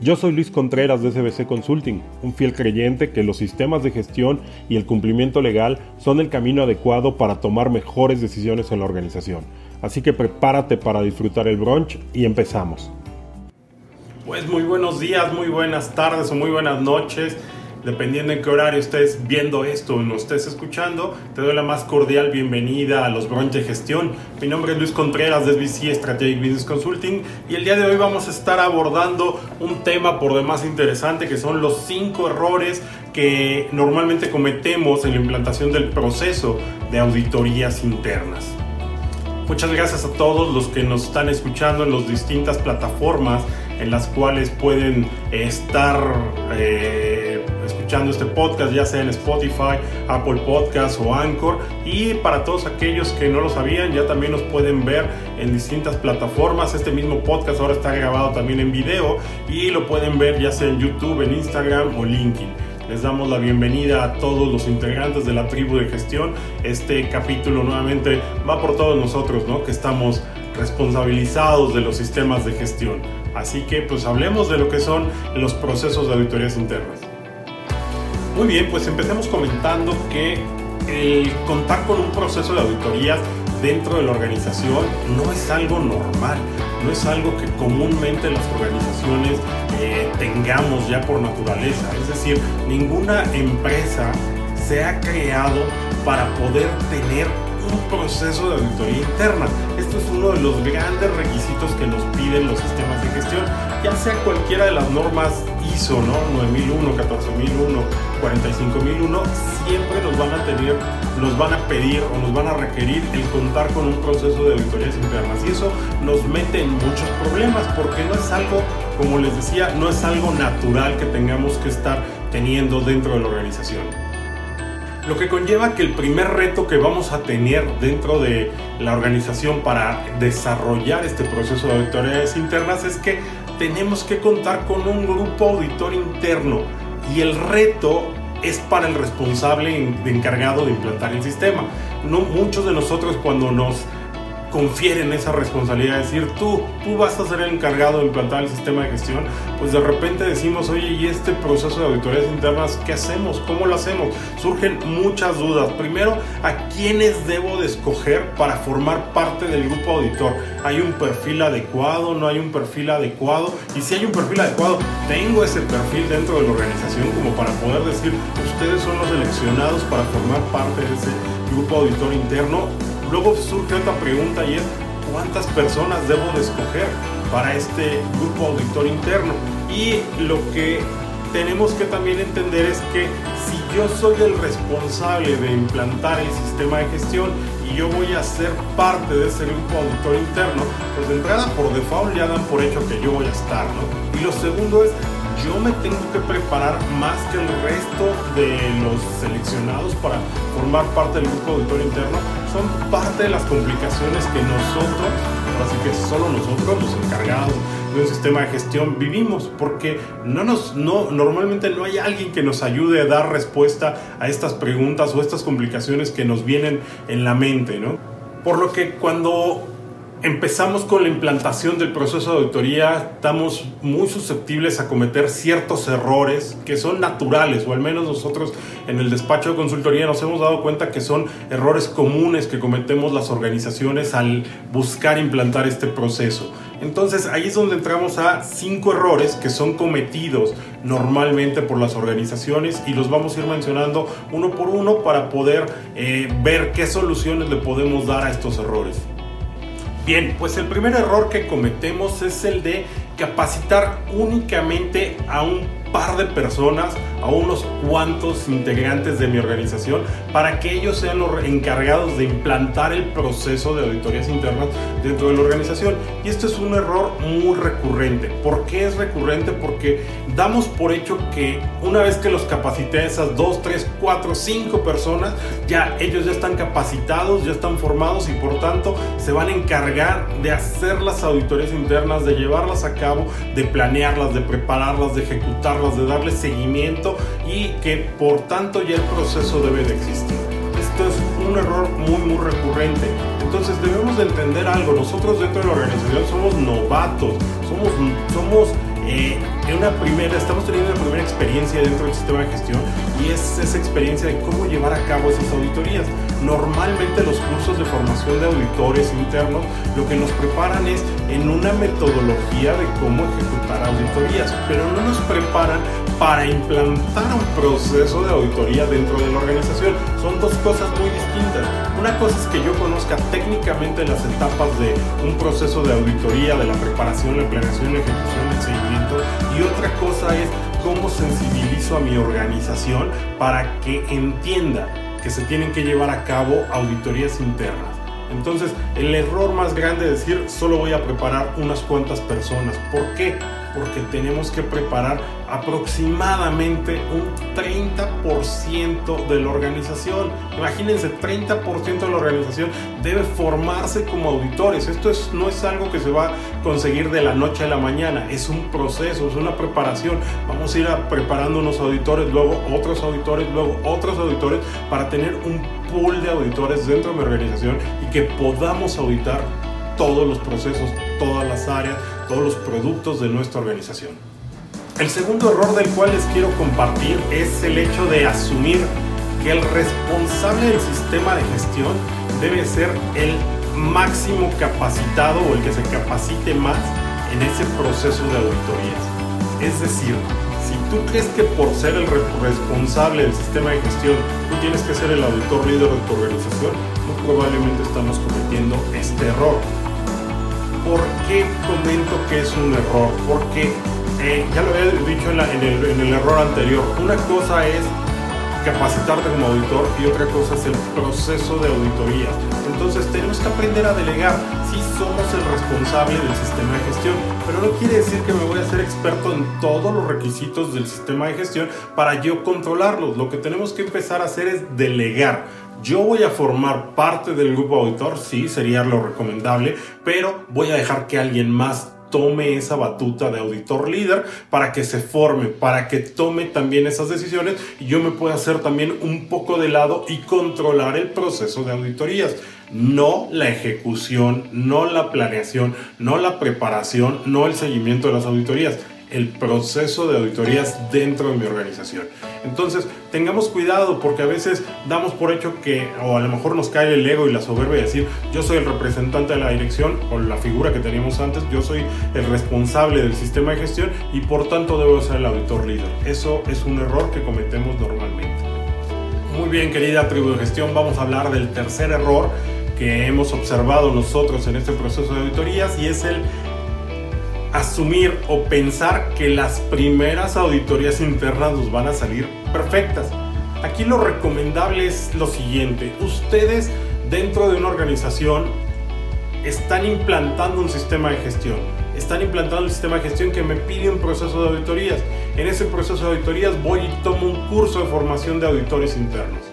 Yo soy Luis Contreras de SBC Consulting, un fiel creyente que los sistemas de gestión y el cumplimiento legal son el camino adecuado para tomar mejores decisiones en la organización. Así que prepárate para disfrutar el brunch y empezamos. Pues muy buenos días, muy buenas tardes o muy buenas noches dependiendo en qué horario estés viendo esto o nos estés escuchando, te doy la más cordial bienvenida a los Brunch de Gestión. Mi nombre es Luis Contreras de SBC Strategic Business Consulting y el día de hoy vamos a estar abordando un tema por demás interesante que son los cinco errores que normalmente cometemos en la implantación del proceso de auditorías internas. Muchas gracias a todos los que nos están escuchando en las distintas plataformas en las cuales pueden estar eh, escuchando este podcast, ya sea en Spotify, Apple Podcast o Anchor. Y para todos aquellos que no lo sabían, ya también nos pueden ver en distintas plataformas. Este mismo podcast ahora está grabado también en video y lo pueden ver ya sea en YouTube, en Instagram o LinkedIn. Les damos la bienvenida a todos los integrantes de la tribu de gestión. Este capítulo nuevamente va por todos nosotros, ¿no? Que estamos responsabilizados de los sistemas de gestión. Así que pues hablemos de lo que son los procesos de auditorías internas. Muy bien, pues empecemos comentando que el contar con un proceso de auditorías dentro de la organización no es algo normal, no es algo que comúnmente las organizaciones eh, tengamos ya por naturaleza. Es decir, ninguna empresa se ha creado para poder tener un proceso de auditoría interna. Esto es uno de los grandes requisitos que nos piden los sistemas de gestión, ya sea cualquiera de las normas ISO, ¿no? 9001, 14001, 45001, siempre nos van a tener, nos van a pedir o nos van a requerir el contar con un proceso de auditorías internas. Y eso nos mete en muchos problemas porque no es algo, como les decía, no es algo natural que tengamos que estar teniendo dentro de la organización. Lo que conlleva que el primer reto que vamos a tener dentro de la organización para desarrollar este proceso de auditorías internas es que tenemos que contar con un grupo auditor interno y el reto es para el responsable encargado de implantar el sistema. No muchos de nosotros cuando nos confieren esa responsabilidad, de decir tú, tú vas a ser el encargado de implantar el sistema de gestión, pues de repente decimos, oye, ¿y este proceso de auditorías internas qué hacemos? ¿Cómo lo hacemos? Surgen muchas dudas. Primero, ¿a quiénes debo de escoger para formar parte del grupo auditor? ¿Hay un perfil adecuado? ¿No hay un perfil adecuado? Y si hay un perfil adecuado, ¿tengo ese perfil dentro de la organización como para poder decir, ustedes son los seleccionados para formar parte de ese grupo auditor interno? Luego surge otra pregunta y es, ¿cuántas personas debo de escoger para este grupo auditor interno? Y lo que tenemos que también entender es que si yo soy el responsable de implantar el sistema de gestión y yo voy a ser parte de ese grupo auditor interno, pues de entrada por default ya dan por hecho que yo voy a estar, ¿no? Y lo segundo es, yo me tengo que preparar más que el resto de los seleccionados para formar parte del grupo auditor interno. Son parte de las complicaciones que nosotros, así que solo nosotros, los encargados de un sistema de gestión, vivimos, porque no nos, no, normalmente no hay alguien que nos ayude a dar respuesta a estas preguntas o estas complicaciones que nos vienen en la mente, ¿no? Por lo que cuando empezamos con la implantación del proceso de auditoría, estamos muy susceptibles a cometer ciertos errores que son naturales, o al menos nosotros en el despacho de consultoría nos hemos dado cuenta que son errores comunes que cometemos las organizaciones al buscar implantar este proceso. Entonces ahí es donde entramos a cinco errores que son cometidos normalmente por las organizaciones y los vamos a ir mencionando uno por uno para poder eh, ver qué soluciones le podemos dar a estos errores. Bien, pues el primer error que cometemos es el de capacitar únicamente a un par de personas, a unos cuantos integrantes de mi organización, para que ellos sean los encargados de implantar el proceso de auditorías internas dentro de la organización. Y esto es un error muy recurrente. ¿Por qué es recurrente? Porque damos por hecho que una vez que los capacité a esas dos, tres, cuatro, cinco personas, ya ellos ya están capacitados, ya están formados y por tanto se van a encargar de hacer las auditorías internas, de llevarlas a cabo, de planearlas, de prepararlas, de de darles seguimiento y que por tanto ya el proceso debe de existir. Esto es un error muy muy recurrente. Entonces debemos de entender algo. Nosotros dentro de la organización somos novatos, somos, somos eh, una primera, estamos teniendo una primera experiencia dentro del sistema de gestión y es esa experiencia de cómo llevar a cabo esas auditorías. Normalmente los cursos de formación de auditores internos lo que nos preparan es en una metodología de cómo ejecutar auditorías, pero no nos preparan para implantar un proceso de auditoría dentro de la organización. Son dos cosas muy distintas. Una cosa es que yo conozca técnicamente las etapas de un proceso de auditoría, de la preparación, la planeación, la ejecución, el seguimiento, y otra cosa es cómo sensibilizo a mi organización para que entienda que se tienen que llevar a cabo auditorías internas. Entonces, el error más grande es decir, solo voy a preparar unas cuantas personas. ¿Por qué? Porque tenemos que preparar aproximadamente un 30% de la organización. Imagínense, 30% de la organización debe formarse como auditores. Esto es, no es algo que se va a conseguir de la noche a la mañana, es un proceso, es una preparación. Vamos a ir preparando unos auditores, luego otros auditores, luego otros auditores para tener un pool de auditores dentro de mi organización y que podamos auditar todos los procesos, todas las áreas, todos los productos de nuestra organización. El segundo error del cual les quiero compartir es el hecho de asumir que el responsable del sistema de gestión debe ser el máximo capacitado o el que se capacite más en ese proceso de auditorías. Es decir, si tú crees que por ser el responsable del sistema de gestión tú tienes que ser el auditor líder de tu organización, muy probablemente estamos cometiendo este error. ¿Por qué comento que es un error? Porque eh, ya lo había dicho en, el, en el error anterior, una cosa es capacitarte como auditor y otra cosa es el proceso de auditoría. Entonces tenemos que aprender a delegar. si somos el responsable del sistema de gestión, pero no quiere decir que me voy a ser experto en todos los requisitos del sistema de gestión para yo controlarlos. Lo que tenemos que empezar a hacer es delegar. Yo voy a formar parte del grupo auditor, sí, sería lo recomendable, pero voy a dejar que alguien más tome esa batuta de auditor líder para que se forme, para que tome también esas decisiones y yo me pueda hacer también un poco de lado y controlar el proceso de auditorías. No la ejecución, no la planeación, no la preparación, no el seguimiento de las auditorías el proceso de auditorías dentro de mi organización. Entonces, tengamos cuidado porque a veces damos por hecho que, o a lo mejor nos cae el ego y la soberbia de decir, yo soy el representante de la dirección o la figura que teníamos antes, yo soy el responsable del sistema de gestión y por tanto debo ser el auditor líder. Eso es un error que cometemos normalmente. Muy bien, querida tribu de gestión, vamos a hablar del tercer error que hemos observado nosotros en este proceso de auditorías y es el asumir o pensar que las primeras auditorías internas nos van a salir perfectas. Aquí lo recomendable es lo siguiente, ustedes dentro de una organización están implantando un sistema de gestión, están implantando un sistema de gestión que me pide un proceso de auditorías. En ese proceso de auditorías voy y tomo un curso de formación de auditores internos.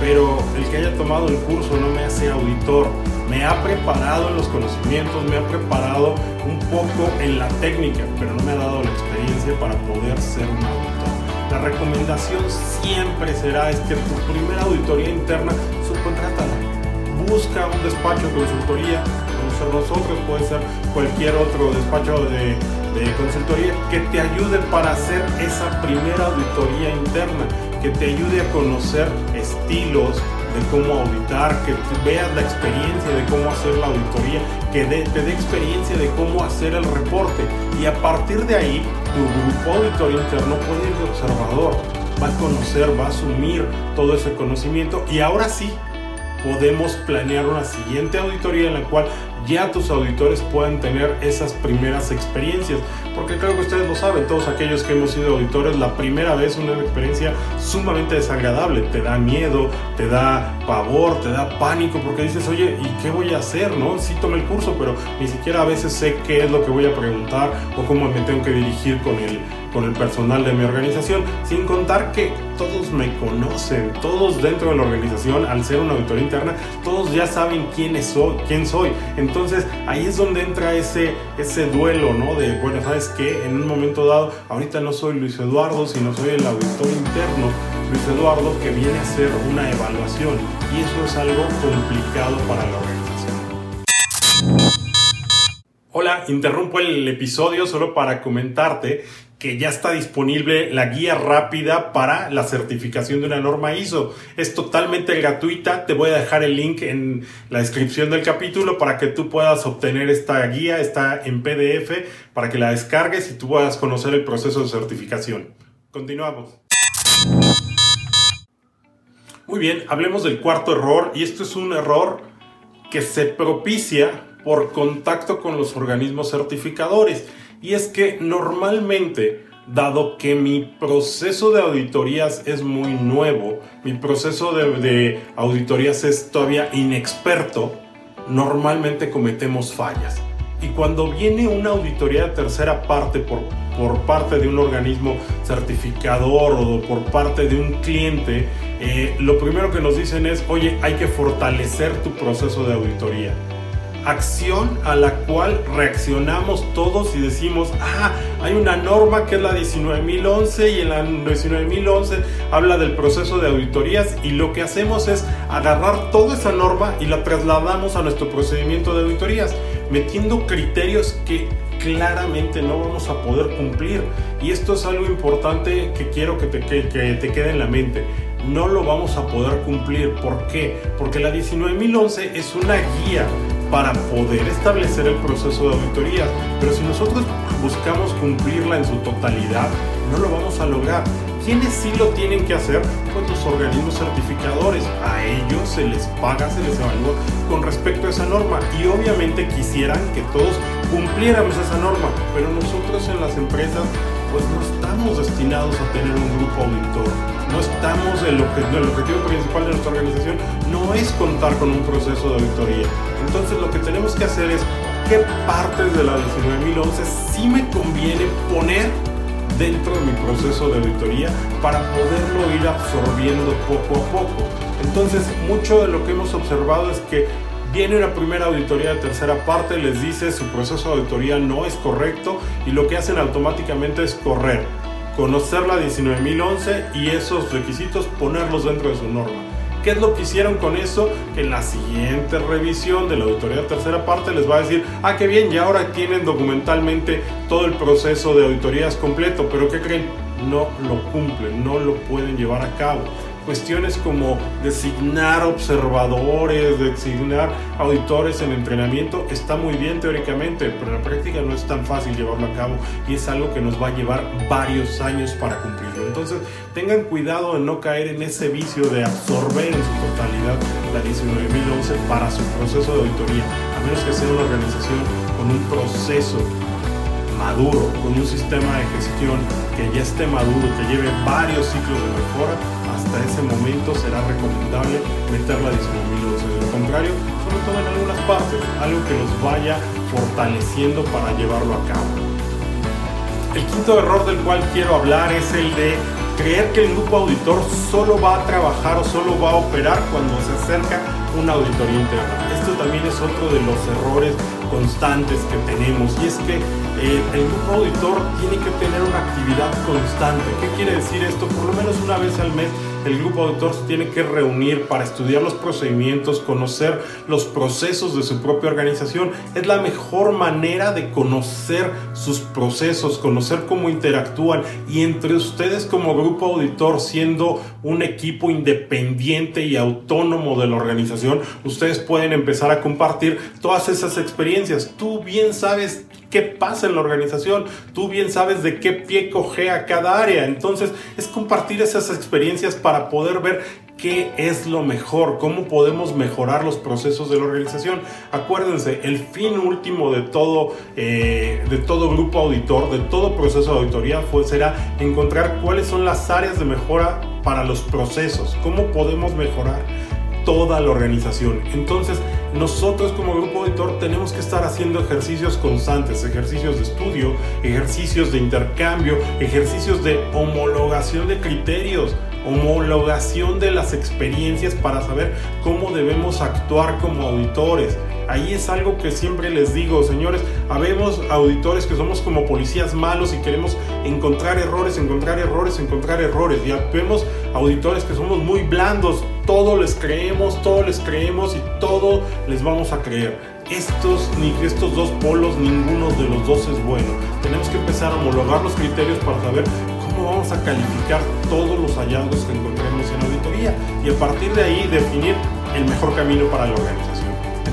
Pero el que haya tomado el curso no me hace auditor, me ha preparado en los conocimientos, me ha preparado un poco en la técnica, pero no me ha dado la experiencia para poder ser un auditor. La recomendación siempre será es que tu primera auditoría interna subcontrátala. Busca un despacho de consultoría, como ser nosotros, puede ser cualquier otro despacho de, de consultoría que te ayude para hacer esa primera auditoría interna, que te ayude a conocer estilos, de cómo auditar, que veas la experiencia de cómo hacer la auditoría, que te dé experiencia de cómo hacer el reporte. Y a partir de ahí, tu grupo auditor interno puede ir de observador, va a conocer, va a asumir todo ese conocimiento y ahora sí podemos planear una siguiente auditoría en la cual ya tus auditores puedan tener esas primeras experiencias. Porque creo que ustedes lo saben, todos aquellos que hemos sido auditores, la primera vez una experiencia sumamente desagradable. Te da miedo, te da pavor, te da pánico, porque dices, oye, ¿y qué voy a hacer? ¿No? Sí tomé el curso, pero ni siquiera a veces sé qué es lo que voy a preguntar o cómo me tengo que dirigir con el, con el personal de mi organización. Sin contar que todos me conocen, todos dentro de la organización, al ser una auditoría interna, todos ya saben quién, soy, quién soy. Entonces ahí es donde entra ese, ese duelo, ¿no? De, bueno, ¿sabes qué? En un momento dado, ahorita no soy Luis Eduardo, sino soy el auditor interno, Luis Eduardo, que viene a hacer una evaluación. Y eso es algo complicado para la organización. Hola, interrumpo el episodio solo para comentarte que ya está disponible la guía rápida para la certificación de una norma ISO. Es totalmente gratuita. Te voy a dejar el link en la descripción del capítulo para que tú puedas obtener esta guía. Está en PDF para que la descargues y tú puedas conocer el proceso de certificación. Continuamos. Muy bien, hablemos del cuarto error y esto es un error que se propicia por contacto con los organismos certificadores. Y es que normalmente, dado que mi proceso de auditorías es muy nuevo, mi proceso de, auditorías es todavía inexperto, normalmente cometemos fallas. Y cuando viene una auditoría de tercera parte por, por parte de un organismo certificador o por parte de un cliente, eh, lo primero que nos dicen es, oye, hay que fortalecer tu proceso de auditoría acción a la cual reaccionamos todos y decimos, ah, hay una norma que es la 19011 y en la 19011 habla del proceso de auditorías y lo que hacemos es agarrar toda esa norma y la trasladamos a nuestro procedimiento de auditorías, metiendo criterios que claramente no vamos a poder cumplir. Y esto es algo importante que quiero que te, que, que te quede en la mente no lo vamos a poder cumplir. ¿Por qué? Porque la 19011 es una guía para poder establecer el proceso de auditoría. Pero si nosotros buscamos cumplirla en su totalidad, no lo vamos a lograr. ¿Quiénes sí lo tienen que hacer? Pues los organismos certificadores. A ellos se les paga, se les evalúa con respecto a esa norma. Y obviamente quisieran que todos cumpliéramos esa norma. Pero nosotros en las empresas pues no estamos destinados a tener un grupo auditor. No estamos, el, el objetivo principal de nuestra organización no es contar con un proceso de auditoría. Entonces lo que tenemos que hacer es qué partes de la 19011 sí me conviene poner dentro de mi proceso de auditoría para poderlo ir absorbiendo poco a poco. Entonces, mucho de lo que hemos observado es que Viene una primera auditoría de tercera parte, les dice su proceso de auditoría no es correcto y lo que hacen automáticamente es correr, conocer la 19011 y esos requisitos ponerlos dentro de su norma. ¿Qué es lo que hicieron con eso? Que en la siguiente revisión de la auditoría tercera parte les va a decir, ah, qué bien, ya ahora tienen documentalmente todo el proceso de auditorías completo, pero ¿qué creen? No lo cumplen, no lo pueden llevar a cabo cuestiones como designar observadores, designar auditores en entrenamiento, está muy bien teóricamente, pero en la práctica no es tan fácil llevarlo a cabo y es algo que nos va a llevar varios años para cumplirlo. Entonces, tengan cuidado de no caer en ese vicio de absorber en su totalidad la 19011 para su proceso de auditoría, a menos que sea una organización con un proceso maduro, con un sistema de gestión que ya esté maduro, que lleve varios ciclos de mejora, hasta ese momento será recomendable meterla a 19.011. De lo contrario, sobre todo algunas partes, algo que nos vaya fortaleciendo para llevarlo a cabo. El quinto error del cual quiero hablar es el de creer que el grupo auditor solo va a trabajar o solo va a operar cuando se acerca una auditoría interna. Esto también es otro de los errores constantes que tenemos y es que el grupo auditor tiene que tener una actividad constante. ¿Qué quiere decir esto? Por lo menos una vez al mes el grupo auditor se tiene que reunir para estudiar los procedimientos, conocer los procesos de su propia organización. Es la mejor manera de conocer sus procesos, conocer cómo interactúan y entre ustedes como grupo auditor, siendo un equipo independiente y autónomo de la organización, ustedes pueden empezar a compartir todas esas experiencias. Tú bien sabes qué pasa en la organización, tú bien sabes de qué pie cogea cada área. Entonces es compartir esas experiencias para poder ver qué es lo mejor, cómo podemos mejorar los procesos de la organización. Acuérdense, el fin último de todo, eh, de todo grupo auditor, de todo proceso de auditoría, fue, será encontrar cuáles son las áreas de mejora para los procesos, cómo podemos mejorar toda la organización. Entonces, nosotros como grupo auditor tenemos que estar haciendo ejercicios constantes, ejercicios de estudio, ejercicios de intercambio, ejercicios de homologación de criterios homologación de las experiencias para saber cómo debemos actuar como auditores. Ahí es algo que siempre les digo, señores, habemos auditores que somos como policías malos y queremos encontrar errores, encontrar errores, encontrar errores. Y vemos auditores que somos muy blandos, todo les creemos, todo les creemos y todo les vamos a creer. Estos, ni estos dos polos, ninguno de los dos es bueno. Tenemos que empezar a homologar los criterios para saber vamos a calificar todos los hallazgos que encontremos en auditoría y a partir de ahí definir el mejor camino para la organización.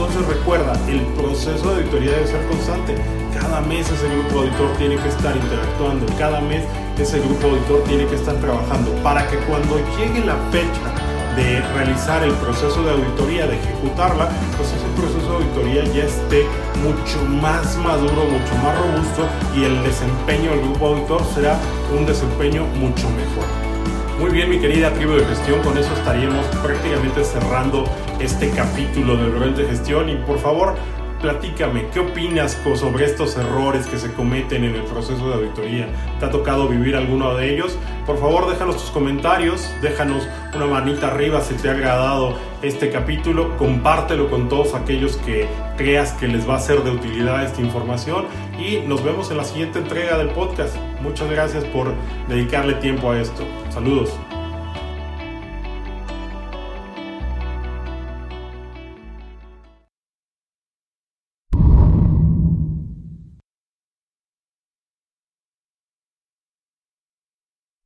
Entonces recuerda, el proceso de auditoría debe ser constante. Cada mes ese grupo auditor tiene que estar interactuando, cada mes ese grupo auditor tiene que estar trabajando para que cuando llegue la fecha de realizar el proceso de auditoría, de ejecutarla, pues ese proceso de auditoría ya esté mucho más maduro, mucho más robusto y el desempeño del grupo auditor será un desempeño mucho mejor. Muy bien, mi querida tribu de gestión, con eso estaríamos prácticamente cerrando este capítulo del rol de gestión y por favor platícame, ¿qué opinas sobre estos errores que se cometen en el proceso de auditoría? ¿Te ha tocado vivir alguno de ellos? Por favor, déjanos tus comentarios, déjanos una manita arriba si te ha agradado este capítulo, compártelo con todos aquellos que creas que les va a ser de utilidad esta información y nos vemos en la siguiente entrega del podcast. Muchas gracias por dedicarle tiempo a esto. Saludos.